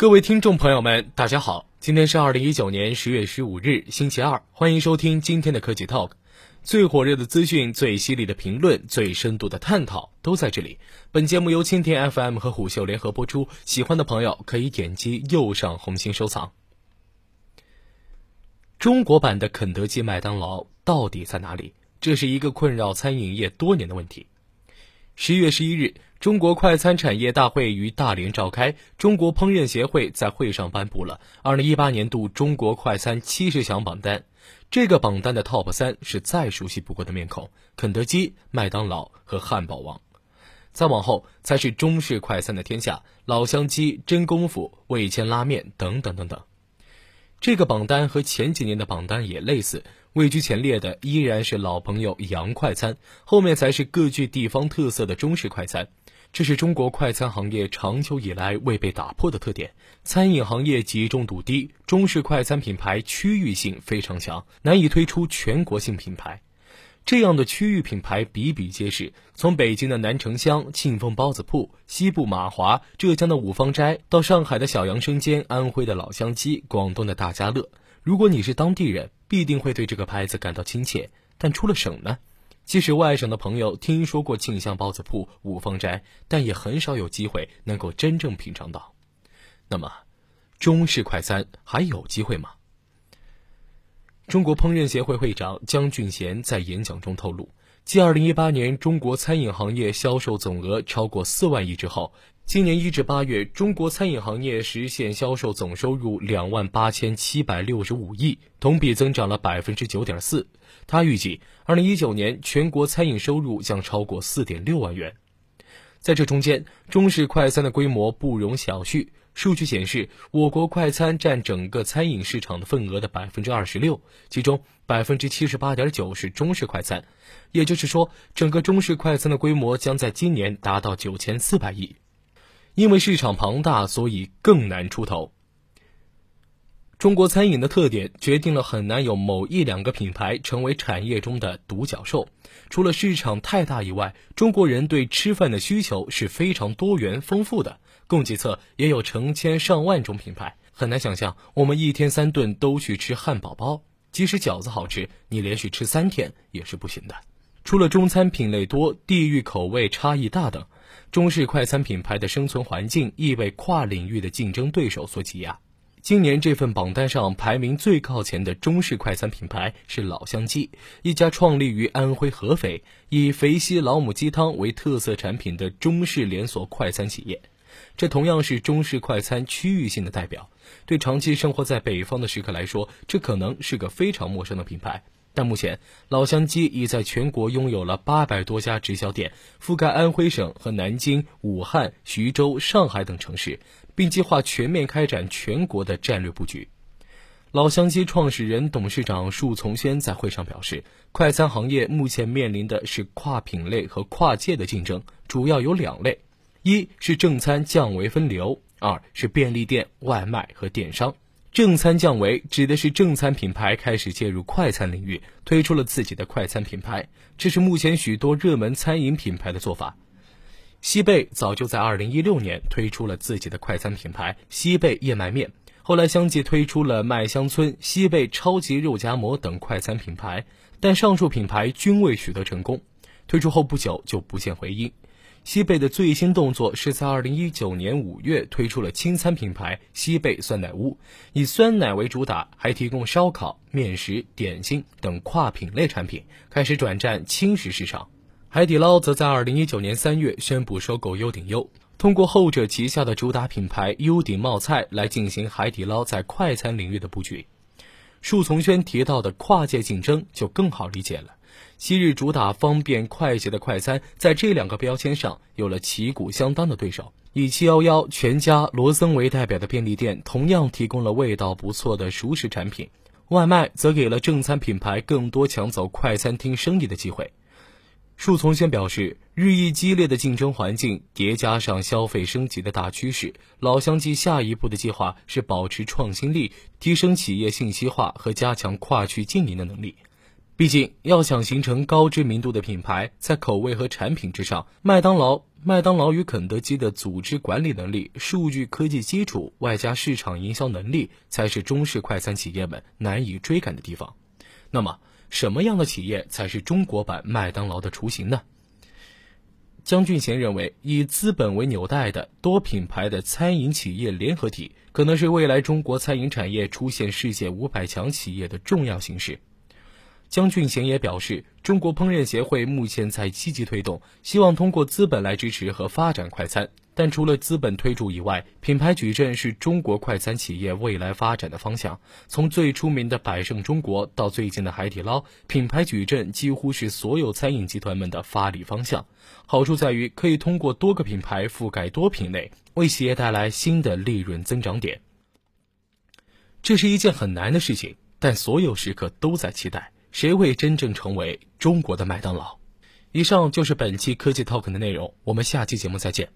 各位听众朋友们，大家好，今天是二零一九年十月十五日，星期二，欢迎收听今天的科技 Talk，最火热的资讯、最犀利的评论、最深度的探讨都在这里。本节目由蜻蜓 FM 和虎嗅联合播出，喜欢的朋友可以点击右上红心收藏。中国版的肯德基、麦当劳到底在哪里？这是一个困扰餐饮业多年的问题。十月十一日。中国快餐产业大会于大连召开，中国烹饪协会在会上颁布了二零一八年度中国快餐七十强榜单。这个榜单的 TOP 三是再熟悉不过的面孔：肯德基、麦当劳和汉堡王。再往后才是中式快餐的天下，老乡鸡、真功夫、味千拉面等等等等。这个榜单和前几年的榜单也类似。位居前列的依然是老朋友洋快餐，后面才是各具地方特色的中式快餐。这是中国快餐行业长久以来未被打破的特点。餐饮行业集中度低，中式快餐品牌区域性非常强，难以推出全国性品牌。这样的区域品牌比比皆是，从北京的南城乡庆丰包子铺、西部马华、浙江的五芳斋，到上海的小杨生煎、安徽的老乡鸡、广东的大家乐。如果你是当地人，必定会对这个牌子感到亲切。但出了省呢？即使外省的朋友听说过庆香包子铺、五芳斋，但也很少有机会能够真正品尝到。那么，中式快餐还有机会吗？中国烹饪协会会长江俊贤在演讲中透露，继2018年中国餐饮行业销售总额超过四万亿之后。今年一至八月，中国餐饮行业实现销售总收入两万八千七百六十五亿，同比增长了百分之九点四。他预计，二零一九年全国餐饮收入将超过四点六万元。在这中间，中式快餐的规模不容小觑。数据显示，我国快餐占整个餐饮市场的份额的百分之二十六，其中百分之七十八点九是中式快餐。也就是说，整个中式快餐的规模将在今年达到九千四百亿。因为市场庞大，所以更难出头。中国餐饮的特点决定了很难有某一两个品牌成为产业中的独角兽。除了市场太大以外，中国人对吃饭的需求是非常多元丰富的。供给侧也有成千上万种品牌，很难想象我们一天三顿都去吃汉堡包。即使饺子好吃，你连续吃三天也是不行的。除了中餐品类多、地域口味差异大等。中式快餐品牌的生存环境亦被跨领域的竞争对手所挤压。今年这份榜单上排名最靠前的中式快餐品牌是老乡鸡，一家创立于安徽合肥、以肥西老母鸡汤为特色产品的中式连锁快餐企业。这同样是中式快餐区域性的代表。对长期生活在北方的食客来说，这可能是个非常陌生的品牌。但目前，老乡鸡已在全国拥有了八百多家直销店，覆盖安徽省和南京、武汉、徐州、上海等城市，并计划全面开展全国的战略布局。老乡鸡创始人、董事长束从轩在会上表示，快餐行业目前面临的是跨品类和跨界的竞争，主要有两类：一是正餐降维分流，二是便利店、外卖和电商。正餐降维指的是正餐品牌开始介入快餐领域，推出了自己的快餐品牌。这是目前许多热门餐饮品牌的做法。西贝早就在2016年推出了自己的快餐品牌西贝燕麦面，后来相继推出了麦香村、西贝超级肉夹馍等快餐品牌，但上述品牌均未取得成功。推出后不久就不见回音。西贝的最新动作是在二零一九年五月推出了轻餐品牌西贝酸奶屋，以酸奶为主打，还提供烧烤、面食、点心等跨品类产品，开始转战轻食市场。海底捞则在二零一九年三月宣布收购优鼎优，通过后者旗下的主打品牌优鼎冒菜来进行海底捞在快餐领域的布局。树从轩提到的跨界竞争就更好理解了。昔日主打方便快捷的快餐，在这两个标签上有了旗鼓相当的对手。以七幺幺、全家、罗森为代表的便利店，同样提供了味道不错的熟食产品；外卖则给了正餐品牌更多抢走快餐厅生意的机会。树从先表示，日益激烈的竞争环境叠加上消费升级的大趋势，老乡鸡下一步的计划是保持创新力，提升企业信息化和加强跨区经营的能力。毕竟，要想形成高知名度的品牌，在口味和产品之上，麦当劳、麦当劳与肯德基的组织管理能力、数据科技基础，外加市场营销能力，才是中式快餐企业们难以追赶的地方。那么，什么样的企业才是中国版麦当劳的雏形呢？江俊贤认为，以资本为纽带的多品牌的餐饮企业联合体，可能是未来中国餐饮产业出现世界五百强企业的重要形式。江俊贤也表示，中国烹饪协会目前在积极推动，希望通过资本来支持和发展快餐。但除了资本推助以外，品牌矩阵是中国快餐企业未来发展的方向。从最出名的百胜中国到最近的海底捞，品牌矩阵几乎是所有餐饮集团们的发力方向。好处在于可以通过多个品牌覆盖多品类，为企业带来新的利润增长点。这是一件很难的事情，但所有时刻都在期待。谁会真正成为中国的麦当劳？以上就是本期科技 Talk 的内容，我们下期节目再见。